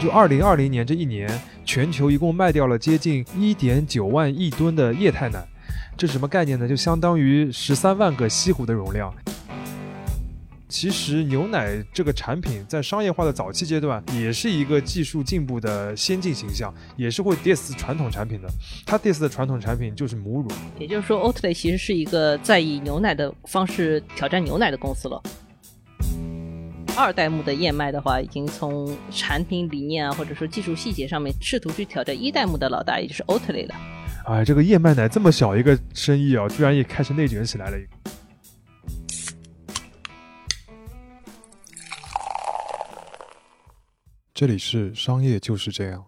就二零二零年这一年，全球一共卖掉了接近一点九万亿吨的液态奶，这是什么概念呢？就相当于十三万个西湖的容量。其实牛奶这个产品在商业化的早期阶段，也是一个技术进步的先进形象，也是会 diss 传统产品的。它 diss 的传统产品就是母乳。也就是说，Oatly 其实是一个在以牛奶的方式挑战牛奶的公司了。二代目的燕麦的话，已经从产品理念啊，或者说技术细节上面，试图去挑战一代目的老大，也就是 Oatly 了。哎，这个燕麦奶这么小一个生意啊，居然也开始内卷起来了。这里是商业就是这样。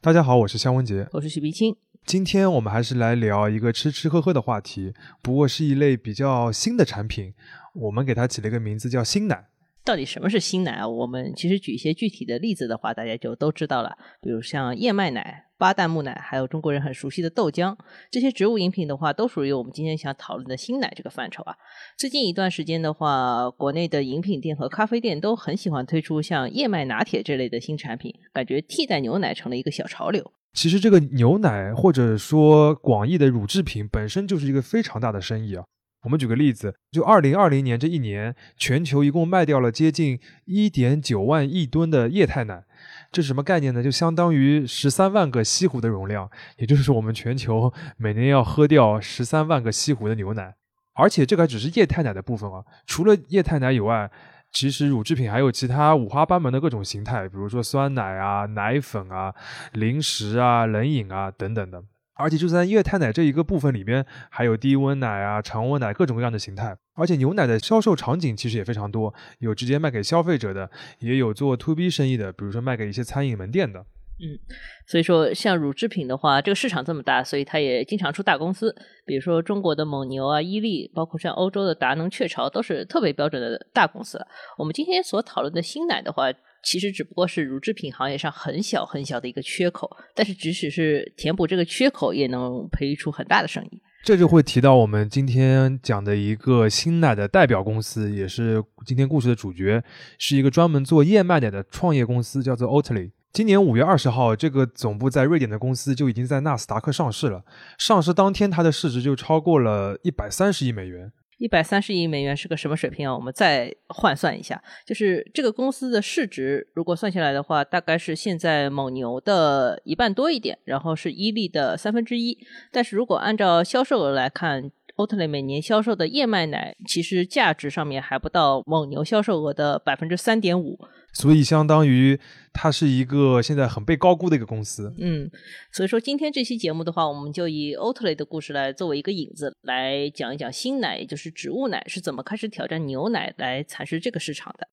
大家好，我是香文杰，我是许碧清。今天我们还是来聊一个吃吃喝喝的话题，不过是一类比较新的产品，我们给它起了一个名字叫新奶。到底什么是新奶啊？我们其实举一些具体的例子的话，大家就都知道了。比如像燕麦奶、巴旦木奶，还有中国人很熟悉的豆浆，这些植物饮品的话，都属于我们今天想讨论的新奶这个范畴啊。最近一段时间的话，国内的饮品店和咖啡店都很喜欢推出像燕麦拿铁这类的新产品，感觉替代牛奶成了一个小潮流。其实这个牛奶或者说广义的乳制品本身就是一个非常大的生意啊。我们举个例子，就二零二零年这一年，全球一共卖掉了接近一点九万亿吨的液态奶，这是什么概念呢？就相当于十三万个西湖的容量，也就是我们全球每年要喝掉十三万个西湖的牛奶。而且这个还只是液态奶的部分啊，除了液态奶以外，其实乳制品还有其他五花八门的各种形态，比如说酸奶啊、奶粉啊、零食啊、冷饮啊等等的。而且就在液态奶这一个部分里边，还有低温奶啊、常温奶各种各样的形态。而且牛奶的销售场景其实也非常多，有直接卖给消费者的，也有做 to B 生意的，比如说卖给一些餐饮门店的。嗯，所以说像乳制品的话，这个市场这么大，所以它也经常出大公司，比如说中国的蒙牛啊、伊利，包括像欧洲的达能、雀巢，都是特别标准的大公司。我们今天所讨论的新奶的话。其实只不过是乳制品行业上很小很小的一个缺口，但是即使是填补这个缺口，也能培育出很大的生意。这就会提到我们今天讲的一个新奶的代表公司，也是今天故事的主角，是一个专门做燕麦奶的创业公司，叫做 Oatly。今年五月二十号，这个总部在瑞典的公司就已经在纳斯达克上市了。上市当天，它的市值就超过了一百三十亿美元。一百三十亿美元是个什么水平啊？我们再换算一下，就是这个公司的市值，如果算下来的话，大概是现在蒙牛的一半多一点，然后是伊利的三分之一。但是如果按照销售额来看，欧特雷每年销售的燕麦奶，其实价值上面还不到蒙牛销售额的百分之三点五。所以，相当于它是一个现在很被高估的一个公司。嗯，所以说今天这期节目的话，我们就以 Oatly 的故事来作为一个引子，来讲一讲新奶，也就是植物奶是怎么开始挑战牛奶来蚕食这个市场的。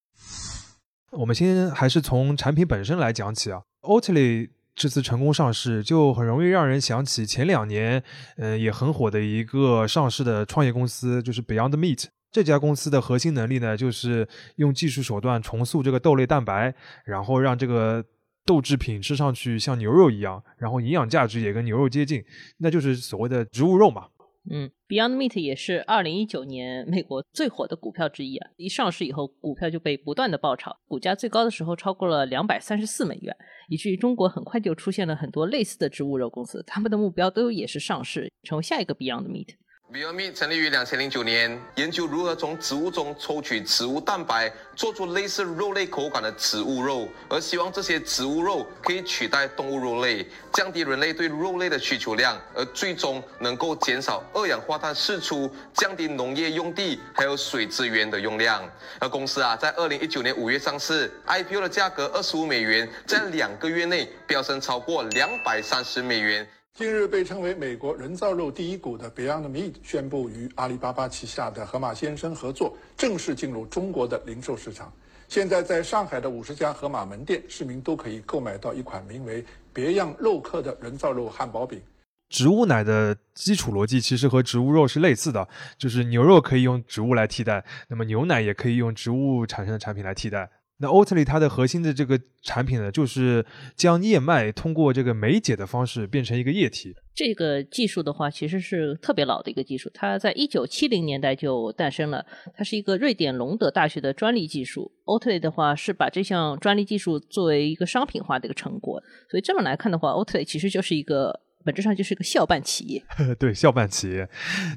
我们先还是从产品本身来讲起啊，Oatly 这次成功上市，就很容易让人想起前两年，嗯，也很火的一个上市的创业公司，就是 Beyond Meat。这家公司的核心能力呢，就是用技术手段重塑这个豆类蛋白，然后让这个豆制品吃上去像牛肉一样，然后营养价值也跟牛肉接近，那就是所谓的植物肉嘛。嗯，Beyond Meat 也是二零一九年美国最火的股票之一啊！一上市以后，股票就被不断的爆炒，股价最高的时候超过了两百三十四美元，以至于中国很快就出现了很多类似的植物肉公司，他们的目标都也是上市，成为下一个 Beyond Meat。Beyomy 成立于两千零九年，研究如何从植物中抽取植物蛋白，做出类似肉类口感的植物肉，而希望这些植物肉可以取代动物肉类，降低人类对肉类的需求量，而最终能够减少二氧化碳释出，降低农业用地还有水资源的用量。而公司啊，在二零一九年五月上市，IPO 的价格二十五美元，在两个月内飙升超过两百三十美元。近日被称为美国人造肉第一股的 Beyond Meat 宣布与阿里巴巴旗下的盒马鲜生合作，正式进入中国的零售市场。现在在上海的五十家盒马门店，市民都可以购买到一款名为“别样肉客”的人造肉汉堡饼。植物奶的基础逻辑其实和植物肉是类似的，就是牛肉可以用植物来替代，那么牛奶也可以用植物产生的产品来替代。那 Oatly 它的核心的这个产品呢，就是将燕麦通过这个酶解的方式变成一个液体。这个技术的话，其实是特别老的一个技术，它在一九七零年代就诞生了。它是一个瑞典隆德大学的专利技术。Oatly 的话是把这项专利技术作为一个商品化的一个成果。所以这么来看的话，Oatly 其实就是一个。本质上就是个校办企业，对校办企业，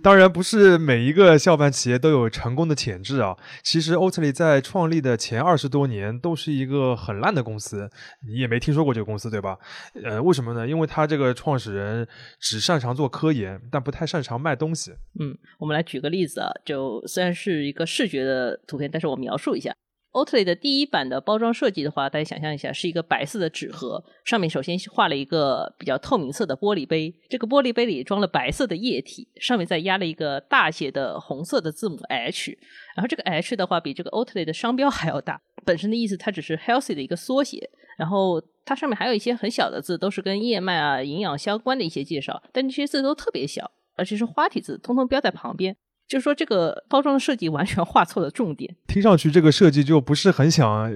当然不是每一个校办企业都有成功的潜质啊。其实 Oatly 在创立的前二十多年都是一个很烂的公司，你也没听说过这个公司对吧？呃，为什么呢？因为他这个创始人只擅长做科研，但不太擅长卖东西。嗯，我们来举个例子啊，就虽然是一个视觉的图片，但是我描述一下。Oatly 的第一版的包装设计的话，大家想象一下，是一个白色的纸盒，上面首先画了一个比较透明色的玻璃杯，这个玻璃杯里装了白色的液体，上面再压了一个大写的红色的字母 H，然后这个 H 的话比这个 Oatly 的商标还要大，本身的意思它只是 healthy 的一个缩写，然后它上面还有一些很小的字，都是跟燕麦啊营养相关的一些介绍，但这些字都特别小，而且是花体字，通通标在旁边。就是说，这个包装的设计完全画错了重点。听上去，这个设计就不是很想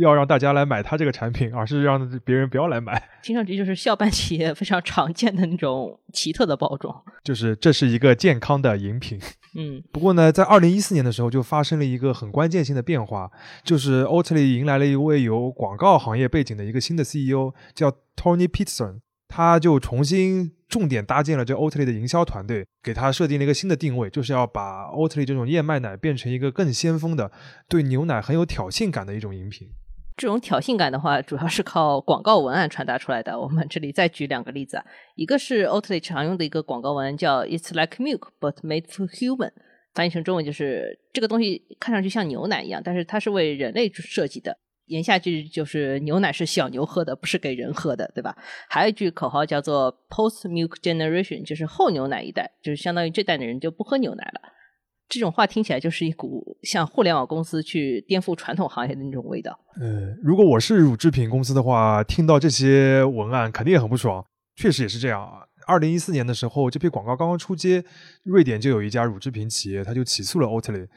要让大家来买它这个产品，而是让别人不要来买。听上去就是校办企业非常常见的那种奇特的包装。就是这是一个健康的饮品。嗯。不过呢，在二零一四年的时候，就发生了一个很关键性的变化，就是 Oatly 迎来了一位有广告行业背景的一个新的 CEO，叫 Tony Peterson。他就重新重点搭建了这 Oatly 的营销团队，给他设定了一个新的定位，就是要把 Oatly 这种燕麦奶变成一个更先锋的、对牛奶很有挑衅感的一种饮品。这种挑衅感的话，主要是靠广告文案传达出来的。我们这里再举两个例子啊，一个是 Oatly 常用的一个广告文案，叫 "It's like milk but made for human"，翻译成中文就是这个东西看上去像牛奶一样，但是它是为人类设计的。言下之意就是牛奶是小牛喝的，不是给人喝的，对吧？还有一句口号叫做 “Post Milk Generation”，就是后牛奶一代，就是相当于这代的人就不喝牛奶了。这种话听起来就是一股像互联网公司去颠覆传统行业的那种味道。呃，如果我是乳制品公司的话，听到这些文案肯定也很不爽。确实也是这样啊。二零一四年的时候，这批广告刚刚出街，瑞典就有一家乳制品企业，他就起诉了 Oatly。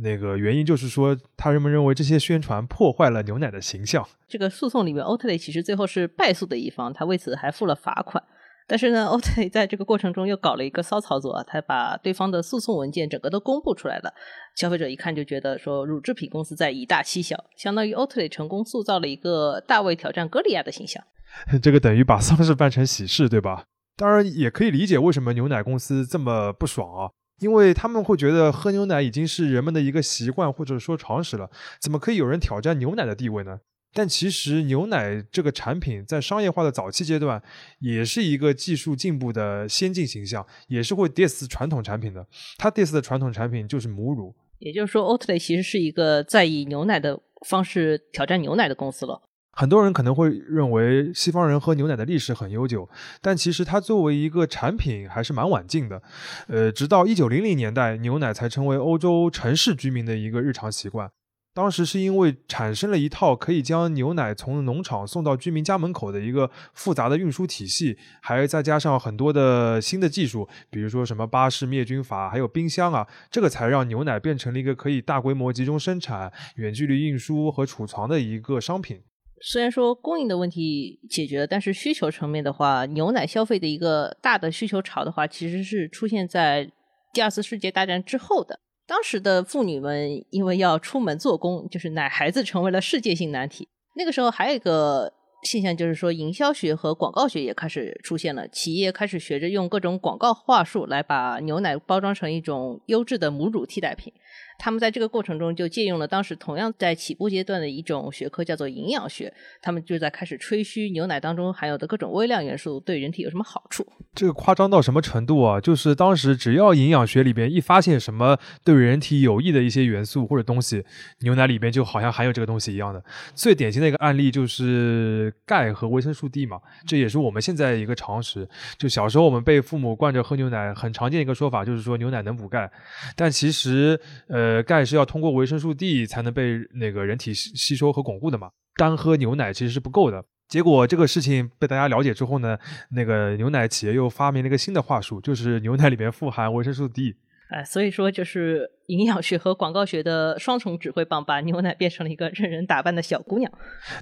那个原因就是说，他人们认为这些宣传破坏了牛奶的形象。这个诉讼里面，Oatly 其实最后是败诉的一方，他为此还付了罚款。但是呢，Oatly 在这个过程中又搞了一个骚操作，啊他把对方的诉讼文件整个都公布出来了。消费者一看就觉得说，乳制品公司在以大欺小，相当于 Oatly 成功塑造了一个大卫挑战歌利亚的形象。这个等于把丧事办成喜事，对吧？当然也可以理解为什么牛奶公司这么不爽啊，因为他们会觉得喝牛奶已经是人们的一个习惯或者说常识了，怎么可以有人挑战牛奶的地位呢？但其实牛奶这个产品在商业化的早期阶段，也是一个技术进步的先进形象，也是会 diss 传统产品的。它 diss 的传统产品就是母乳，也就是说，Oatly 其实是一个在以牛奶的方式挑战牛奶的公司了。很多人可能会认为西方人喝牛奶的历史很悠久，但其实它作为一个产品还是蛮晚近的。呃，直到一九零零年代，牛奶才成为欧洲城市居民的一个日常习惯。当时是因为产生了一套可以将牛奶从农场送到居民家门口的一个复杂的运输体系，还再加上很多的新的技术，比如说什么巴氏灭菌法，还有冰箱啊，这个才让牛奶变成了一个可以大规模集中生产、远距离运输和储藏的一个商品。虽然说供应的问题解决了，但是需求层面的话，牛奶消费的一个大的需求潮的话，其实是出现在第二次世界大战之后的。当时的妇女们因为要出门做工，就是奶孩子成为了世界性难题。那个时候还有一个现象，就是说营销学和广告学也开始出现了，企业开始学着用各种广告话术来把牛奶包装成一种优质的母乳替代品。他们在这个过程中就借用了当时同样在起步阶段的一种学科，叫做营养学。他们就在开始吹嘘牛奶当中含有的各种微量元素对人体有什么好处。这个夸张到什么程度啊？就是当时只要营养学里边一发现什么对人体有益的一些元素或者东西，牛奶里边就好像含有这个东西一样的。最典型的一个案例就是钙和维生素 D 嘛，这也是我们现在一个常识。就小时候我们被父母惯着喝牛奶，很常见一个说法就是说牛奶能补钙，但其实呃。呃，钙是要通过维生素 D 才能被那个人体吸吸收和巩固的嘛，单喝牛奶其实是不够的。结果这个事情被大家了解之后呢，那个牛奶企业又发明了一个新的话术，就是牛奶里面富含维生素 D。哎，所以说就是营养学和广告学的双重指挥棒，把 牛奶变成了一个任人打扮的小姑娘。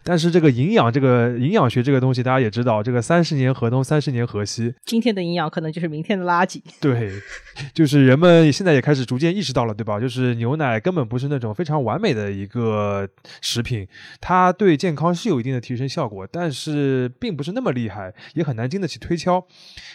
但是这个营养，这个营养学这个东西，大家也知道，这个三十年河东，三十年河西。今天的营养可能就是明天的垃圾。对，就是人们现在也开始逐渐意识到了，对吧？就是牛奶根本不是那种非常完美的一个食品，它对健康是有一定的提升效果，但是并不是那么厉害，也很难经得起推敲。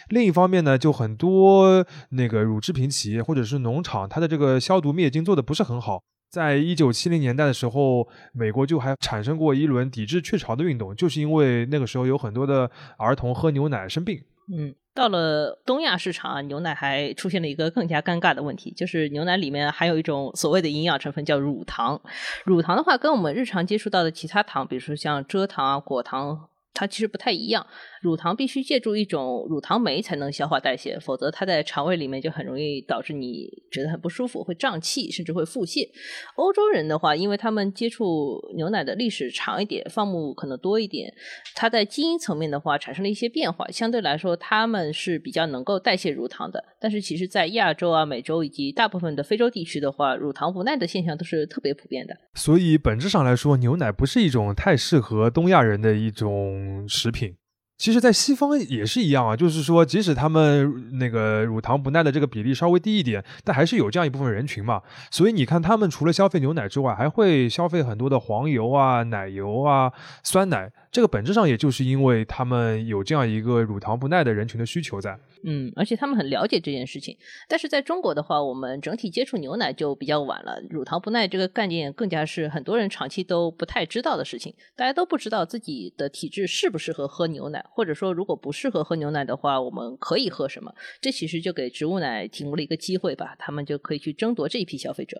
另一方面呢，就很多那个乳制品企业或者是农场，它的这个消毒灭菌做的不是很好。在一九七零年代的时候，美国就还产生过一轮抵制雀巢的运动，就是因为那个时候有很多的儿童喝牛奶生病。嗯，到了东亚市场啊，牛奶还出现了一个更加尴尬的问题，就是牛奶里面含有一种所谓的营养成分叫乳糖。乳糖的话，跟我们日常接触到的其他糖，比如说像蔗糖啊、果糖，它其实不太一样。乳糖必须借助一种乳糖酶才能消化代谢，否则它在肠胃里面就很容易导致你觉得很不舒服，会胀气，甚至会腹泻。欧洲人的话，因为他们接触牛奶的历史长一点，放牧可能多一点，它在基因层面的话产生了一些变化，相对来说他们是比较能够代谢乳糖的。但是其实，在亚洲啊、美洲以及大部分的非洲地区的话，乳糖不耐的现象都是特别普遍的。所以本质上来说，牛奶不是一种太适合东亚人的一种嗯食品。其实，在西方也是一样啊，就是说，即使他们那个乳糖不耐的这个比例稍微低一点，但还是有这样一部分人群嘛。所以你看，他们除了消费牛奶之外，还会消费很多的黄油啊、奶油啊、酸奶。这个本质上也就是因为他们有这样一个乳糖不耐的人群的需求在。嗯，而且他们很了解这件事情。但是在中国的话，我们整体接触牛奶就比较晚了，乳糖不耐这个概念更加是很多人长期都不太知道的事情。大家都不知道自己的体质适不适合喝牛奶，或者说如果不适合喝牛奶的话，我们可以喝什么？这其实就给植物奶提供了一个机会吧，他们就可以去争夺这一批消费者。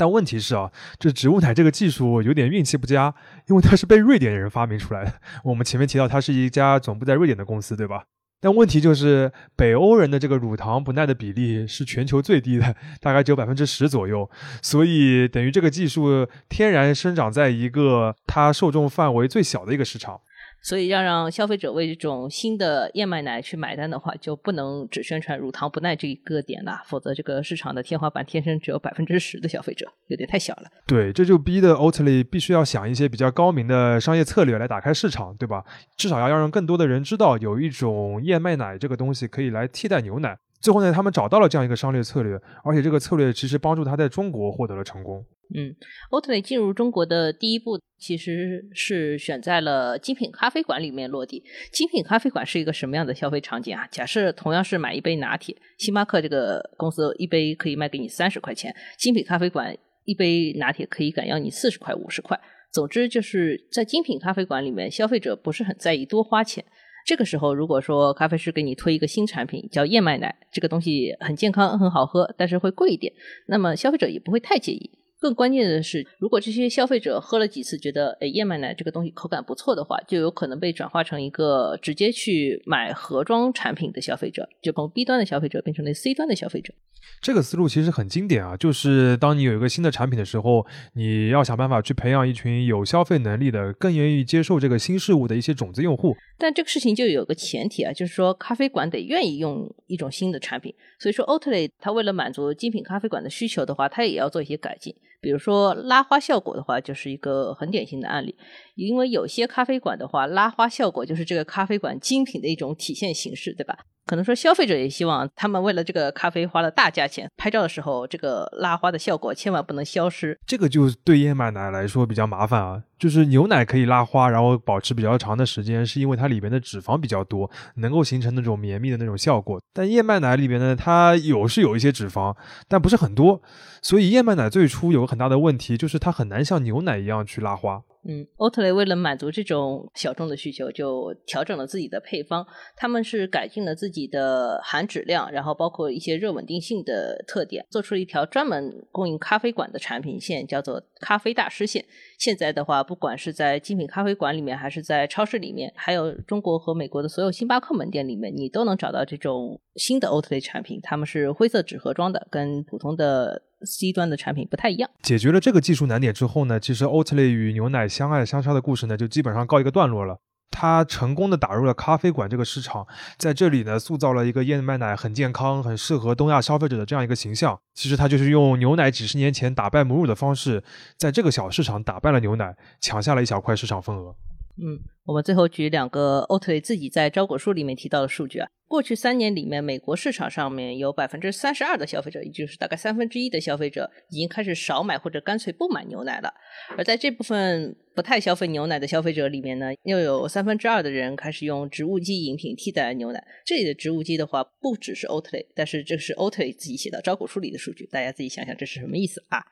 但问题是啊，这植物奶这个技术有点运气不佳，因为它是被瑞典人发明出来的。我们前面提到，它是一家总部在瑞典的公司，对吧？但问题就是，北欧人的这个乳糖不耐的比例是全球最低的，大概只有百分之十左右。所以等于这个技术天然生长在一个它受众范围最小的一个市场。所以要让消费者为这种新的燕麦奶去买单的话，就不能只宣传乳糖不耐这一个点了，否则这个市场的天花板天生只有百分之十的消费者，有点太小了。对，这就逼得 Oatly 必须要想一些比较高明的商业策略来打开市场，对吧？至少要要让更多的人知道有一种燕麦奶这个东西可以来替代牛奶。最后呢，他们找到了这样一个商业策略，而且这个策略其实帮助他在中国获得了成功。嗯，Oatly 进入中国的第一步其实是选在了精品咖啡馆里面落地。精品咖啡馆是一个什么样的消费场景啊？假设同样是买一杯拿铁，星巴克这个公司一杯可以卖给你三十块钱，精品咖啡馆一杯拿铁可以敢要你四十块、五十块。总之就是在精品咖啡馆里面，消费者不是很在意多花钱。这个时候，如果说咖啡师给你推一个新产品叫燕麦奶，这个东西很健康、很好喝，但是会贵一点，那么消费者也不会太介意。更关键的是，如果这些消费者喝了几次，觉得哎燕麦奶这个东西口感不错的话，就有可能被转化成一个直接去买盒装产品的消费者，就从 B 端的消费者变成了 C 端的消费者。这个思路其实很经典啊，就是当你有一个新的产品的时候，你要想办法去培养一群有消费能力的、更愿意接受这个新事物的一些种子用户。但这个事情就有个前提啊，就是说咖啡馆得愿意用一种新的产品。所以说，Oatly 它为了满足精品咖啡馆的需求的话，它也要做一些改进。比如说拉花效果的话，就是一个很典型的案例。因为有些咖啡馆的话，拉花效果就是这个咖啡馆精品的一种体现形式，对吧？可能说消费者也希望他们为了这个咖啡花了大价钱，拍照的时候这个拉花的效果千万不能消失。这个就对燕麦奶来说比较麻烦啊。就是牛奶可以拉花，然后保持比较长的时间，是因为它里面的脂肪比较多，能够形成那种绵密的那种效果。但燕麦奶里面呢，它有是有一些脂肪，但不是很多。所以燕麦奶最初有个很大的问题，就是它很难像牛奶一样去拉花。嗯，奥特雷为了满足这种小众的需求，就调整了自己的配方。他们是改进了自己的含脂量，然后包括一些热稳定性的特点，做出了一条专门供应咖啡馆的产品线，叫做咖啡大师线。现在的话，不管是在精品咖啡馆里面，还是在超市里面，还有中国和美国的所有星巴克门店里面，你都能找到这种新的奥特雷产品。他们是灰色纸盒装的，跟普通的。C 端的产品不太一样。解决了这个技术难点之后呢，其实 Oatly 与牛奶相爱相杀的故事呢，就基本上告一个段落了。它成功的打入了咖啡馆这个市场，在这里呢，塑造了一个燕麦奶很健康、很适合东亚消费者的这样一个形象。其实它就是用牛奶几十年前打败母乳的方式，在这个小市场打败了牛奶，抢下了一小块市场份额。嗯，我们最后举两个欧特雷自己在招股书里面提到的数据啊。过去三年里面，美国市场上面有百分之三十二的消费者，也就是大概三分之一的消费者，已经开始少买或者干脆不买牛奶了。而在这部分不太消费牛奶的消费者里面呢，又有三分之二的人开始用植物基饮品替代牛奶。这里的植物基的话，不只是欧特雷，但是这是欧特雷自己写到招股书里的数据，大家自己想想这是什么意思啊？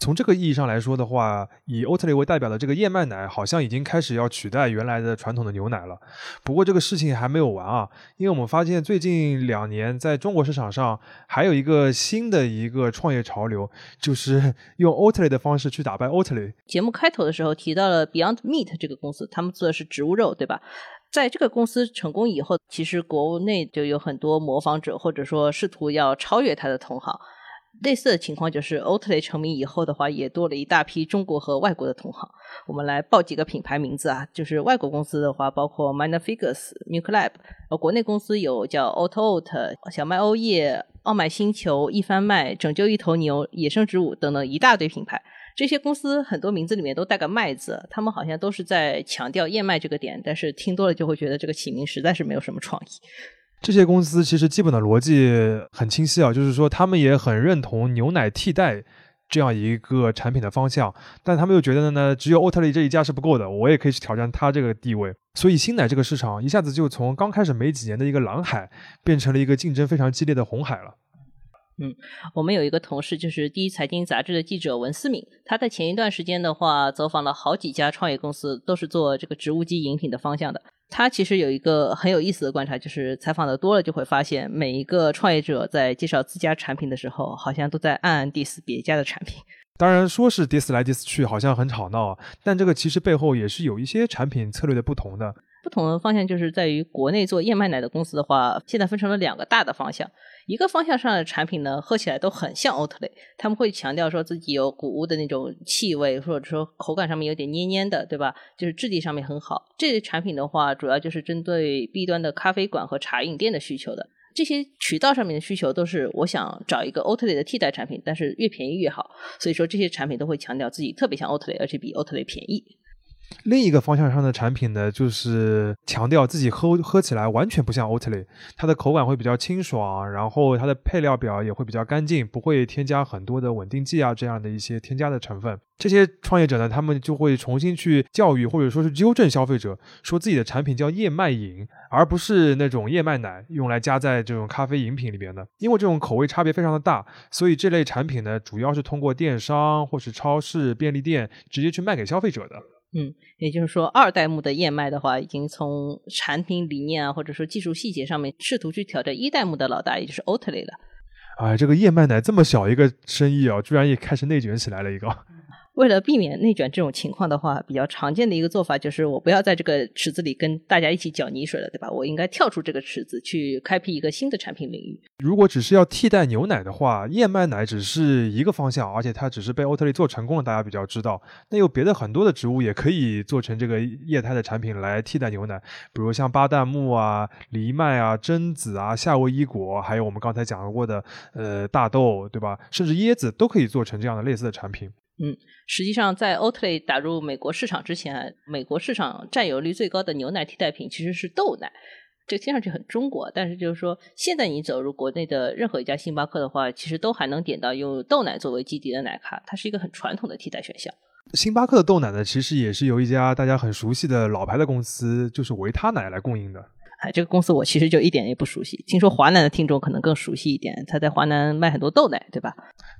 从这个意义上来说的话，以欧特雷为代表的这个燕麦奶好像已经开始要取代原来的传统的牛奶了。不过这个事情还没有完啊，因为我们发现最近两年在中国市场上还有一个新的一个创业潮流，就是 用欧特雷的方式去打败欧特雷。节目开头的时候提到了 Beyond Meat 这个公司，他们做的是植物肉，对吧？在这个公司成功以后，其实国内就有很多模仿者，或者说试图要超越他的同行。类似的情况就是，欧特雷成名以后的话，也多了一大批中国和外国的同行。我们来报几个品牌名字啊，就是外国公司的话，包括 Minor Figures、New Club，呃，国内公司有叫 Auto Oat、小麦欧叶、奥麦星球、一番麦、拯救一头牛、野生植物等等一大堆品牌。这些公司很多名字里面都带个“麦”字，他们好像都是在强调燕麦这个点，但是听多了就会觉得这个起名实在是没有什么创意。这些公司其实基本的逻辑很清晰啊，就是说他们也很认同牛奶替代这样一个产品的方向，但他们又觉得呢，只有欧特利这一家是不够的，我也可以去挑战它这个地位。所以新奶这个市场一下子就从刚开始没几年的一个蓝海，变成了一个竞争非常激烈的红海了。嗯，我们有一个同事就是第一财经杂志的记者文思敏，他在前一段时间的话走访了好几家创业公司，都是做这个植物基饮品的方向的。他其实有一个很有意思的观察，就是采访的多了就会发现，每一个创业者在介绍自家产品的时候，好像都在暗暗 diss 别家的产品。当然说是 diss 来 diss 去，好像很吵闹，但这个其实背后也是有一些产品策略的不同的。不同的方向就是在于国内做燕麦奶的公司的话，现在分成了两个大的方向。一个方向上的产品呢，喝起来都很像欧特雷，他们会强调说自己有谷物的那种气味，或者说口感上面有点黏黏的，对吧？就是质地上面很好。这类产品的话，主要就是针对 B 端的咖啡馆和茶饮店的需求的。这些渠道上面的需求都是我想找一个欧特雷的替代产品，但是越便宜越好。所以说这些产品都会强调自己特别像欧特雷，而且比欧特雷便宜。另一个方向上的产品呢，就是强调自己喝喝起来完全不像 Oatly，，它的口感会比较清爽，然后它的配料表也会比较干净，不会添加很多的稳定剂啊这样的一些添加的成分。这些创业者呢，他们就会重新去教育或者说是纠正消费者，说自己的产品叫燕麦饮，而不是那种燕麦奶用来加在这种咖啡饮品里边的。因为这种口味差别非常的大，所以这类产品呢，主要是通过电商或是超市、便利店直接去卖给消费者的。嗯，也就是说，二代目的燕麦的话，已经从产品理念啊，或者说技术细节上面，试图去挑战一代目的老大，也就是 Oatly 了。哎，这个燕麦奶这么小一个生意啊，居然也开始内卷起来了一个。为了避免内卷这种情况的话，比较常见的一个做法就是我不要在这个池子里跟大家一起搅泥水了，对吧？我应该跳出这个池子，去开辟一个新的产品领域。如果只是要替代牛奶的话，燕麦奶只是一个方向，而且它只是被欧特利做成功了，大家比较知道。那有别的很多的植物也可以做成这个液态的产品来替代牛奶，比如像巴旦木啊、藜麦啊、榛子啊、夏威夷果，还有我们刚才讲过的呃大豆，对吧？甚至椰子都可以做成这样的类似的产品。嗯，实际上，在欧特雷打入美国市场之前，美国市场占有率最高的牛奶替代品其实是豆奶。这听上去很中国，但是就是说，现在你走入国内的任何一家星巴克的话，其实都还能点到用豆奶作为基底的奶咖，它是一个很传统的替代选项。星巴克的豆奶呢，其实也是由一家大家很熟悉的老牌的公司，就是维他奶来供应的。哎，这个公司我其实就一点也不熟悉。听说华南的听众可能更熟悉一点，他在华南卖很多豆奶，对吧？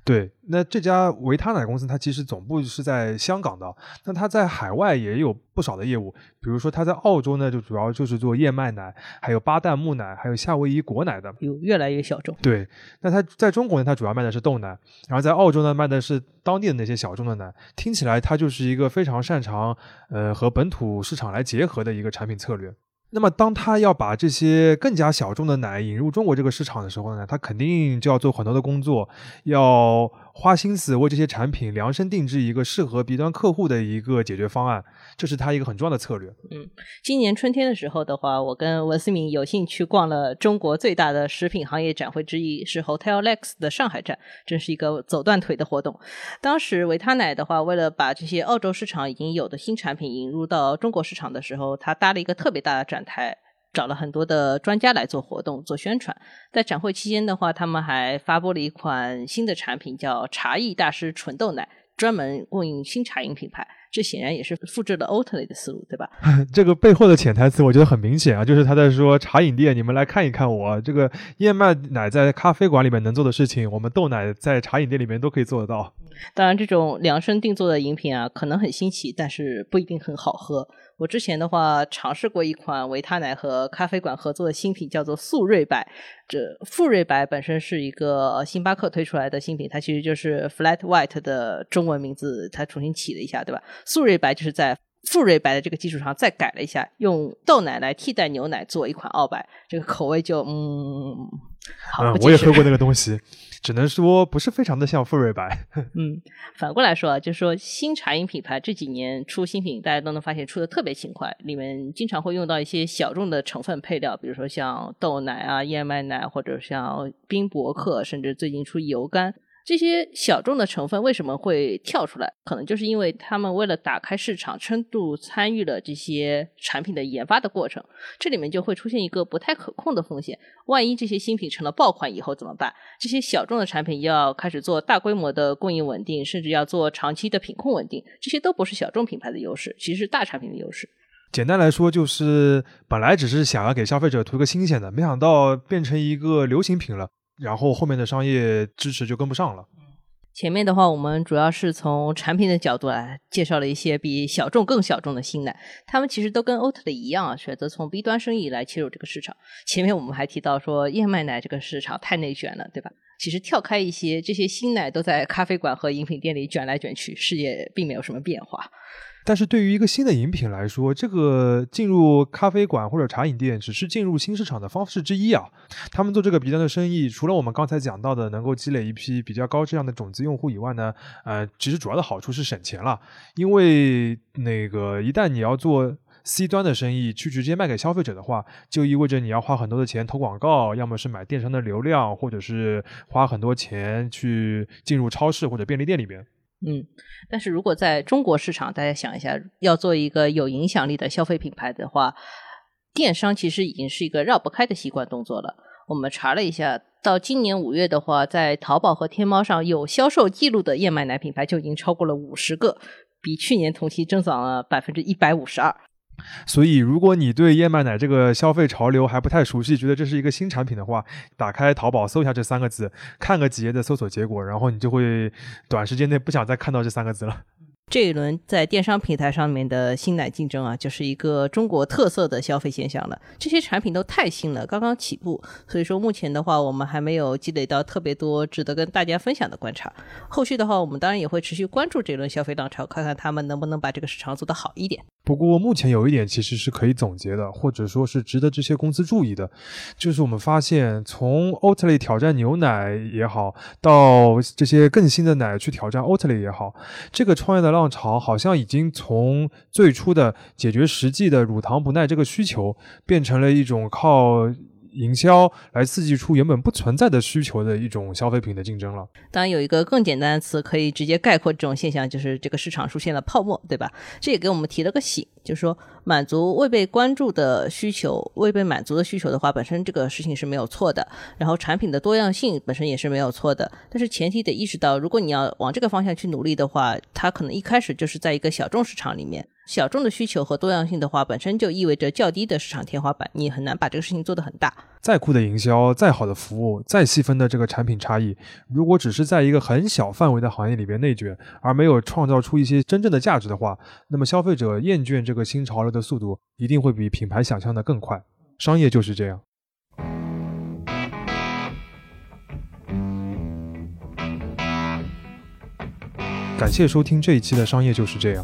对，那这家维他奶公司，它其实总部是在香港的，那它在海外也有不少的业务。比如说，它在澳洲呢，就主要就是做燕麦奶，还有巴旦木奶，还有夏威夷果奶的。有越来越小众。对，那它在中国呢，它主要卖的是豆奶，然后在澳洲呢，卖的是当地的那些小众的奶。听起来，它就是一个非常擅长呃和本土市场来结合的一个产品策略。那么，当他要把这些更加小众的奶引入中国这个市场的时候呢，他肯定就要做很多的工作，要花心思为这些产品量身定制一个适合 B 端客户的一个解决方案，这是他一个很重要的策略。嗯，今年春天的时候的话，我跟文思明有幸去逛了中国最大的食品行业展会之一，是 Hotel Lex 的上海站，真是一个走断腿的活动。当时维他奶的话，为了把这些澳洲市场已经有的新产品引入到中国市场的时候，他搭了一个特别大的展台。找了很多的专家来做活动、做宣传。在展会期间的话，他们还发布了一款新的产品，叫茶艺大师纯豆奶，专门供应新茶饮品牌。这显然也是复制了 Oatly 的思路，对吧？这个背后的潜台词，我觉得很明显啊，就是他在说茶饮店，你们来看一看我这个燕麦奶在咖啡馆里面能做的事情，我们豆奶在茶饮店里面都可以做得到。当然，这种量身定做的饮品啊，可能很新奇，但是不一定很好喝。我之前的话尝试过一款维他奶和咖啡馆合作的新品，叫做速瑞白。这富瑞白本身是一个星巴克推出来的新品，它其实就是 Flat White 的中文名字，它重新起了一下，对吧？速瑞白就是在富瑞白的这个基础上再改了一下，用豆奶来替代牛奶做一款澳白，这个口味就嗯，好，我也喝过那个东西。只能说不是非常的像富瑞白。嗯，反过来说啊，就是说新茶饮品牌这几年出新品，大家都能发现出的特别勤快，里面经常会用到一些小众的成分配料，比如说像豆奶啊、燕麦奶，或者像冰博克，甚至最近出油柑。这些小众的成分为什么会跳出来？可能就是因为他们为了打开市场，深度参与了这些产品的研发的过程。这里面就会出现一个不太可控的风险：万一这些新品成了爆款以后怎么办？这些小众的产品要开始做大规模的供应稳定，甚至要做长期的品控稳定，这些都不是小众品牌的优势，其实是大产品的优势。简单来说，就是本来只是想要给消费者图个新鲜的，没想到变成一个流行品了。然后后面的商业支持就跟不上了。前面的话，我们主要是从产品的角度来介绍了一些比小众更小众的新奶，他们其实都跟 Oatly 一样啊，选择从 B 端生意来切入这个市场。前面我们还提到说，燕麦奶这个市场太内卷了，对吧？其实跳开一些，这些新奶都在咖啡馆和饮品店里卷来卷去，世界并没有什么变化。但是对于一个新的饮品来说，这个进入咖啡馆或者茶饮店只是进入新市场的方式之一啊。他们做这个 B 端的生意，除了我们刚才讲到的能够积累一批比较高质量的种子用户以外呢，呃，其实主要的好处是省钱了。因为那个一旦你要做 C 端的生意，去直接卖给消费者的话，就意味着你要花很多的钱投广告，要么是买电商的流量，或者是花很多钱去进入超市或者便利店里边。嗯，但是如果在中国市场，大家想一下，要做一个有影响力的消费品牌的话，电商其实已经是一个绕不开的习惯动作了。我们查了一下，到今年五月的话，在淘宝和天猫上有销售记录的燕麦奶品牌就已经超过了五十个，比去年同期增长了百分之一百五十二。所以，如果你对燕麦奶这个消费潮流还不太熟悉，觉得这是一个新产品的话，打开淘宝搜一下这三个字，看个几页的搜索结果，然后你就会短时间内不想再看到这三个字了。这一轮在电商平台上面的新奶竞争啊，就是一个中国特色的消费现象了。这些产品都太新了，刚刚起步，所以说目前的话，我们还没有积累到特别多值得跟大家分享的观察。后续的话，我们当然也会持续关注这轮消费浪潮，看看他们能不能把这个市场做得好一点。不过目前有一点其实是可以总结的，或者说是值得这些公司注意的，就是我们发现从 Oatly 挑战牛奶也好，到这些更新的奶去挑战 Oatly 也好，这个创业的浪浪潮好像已经从最初的解决实际的乳糖不耐这个需求，变成了一种靠。营销来刺激出原本不存在的需求的一种消费品的竞争了。当然，有一个更简单的词可以直接概括这种现象，就是这个市场出现了泡沫，对吧？这也给我们提了个醒，就是说满足未被关注的需求、未被满足的需求的话，本身这个事情是没有错的。然后产品的多样性本身也是没有错的，但是前提得意识到，如果你要往这个方向去努力的话，它可能一开始就是在一个小众市场里面。小众的需求和多样性的话，本身就意味着较低的市场天花板，你很难把这个事情做得很大。再酷的营销，再好的服务，再细分的这个产品差异，如果只是在一个很小范围的行业里边内卷，而没有创造出一些真正的价值的话，那么消费者厌倦这个新潮流的速度一定会比品牌想象的更快。商业就是这样。感谢收听这一期的《商业就是这样》。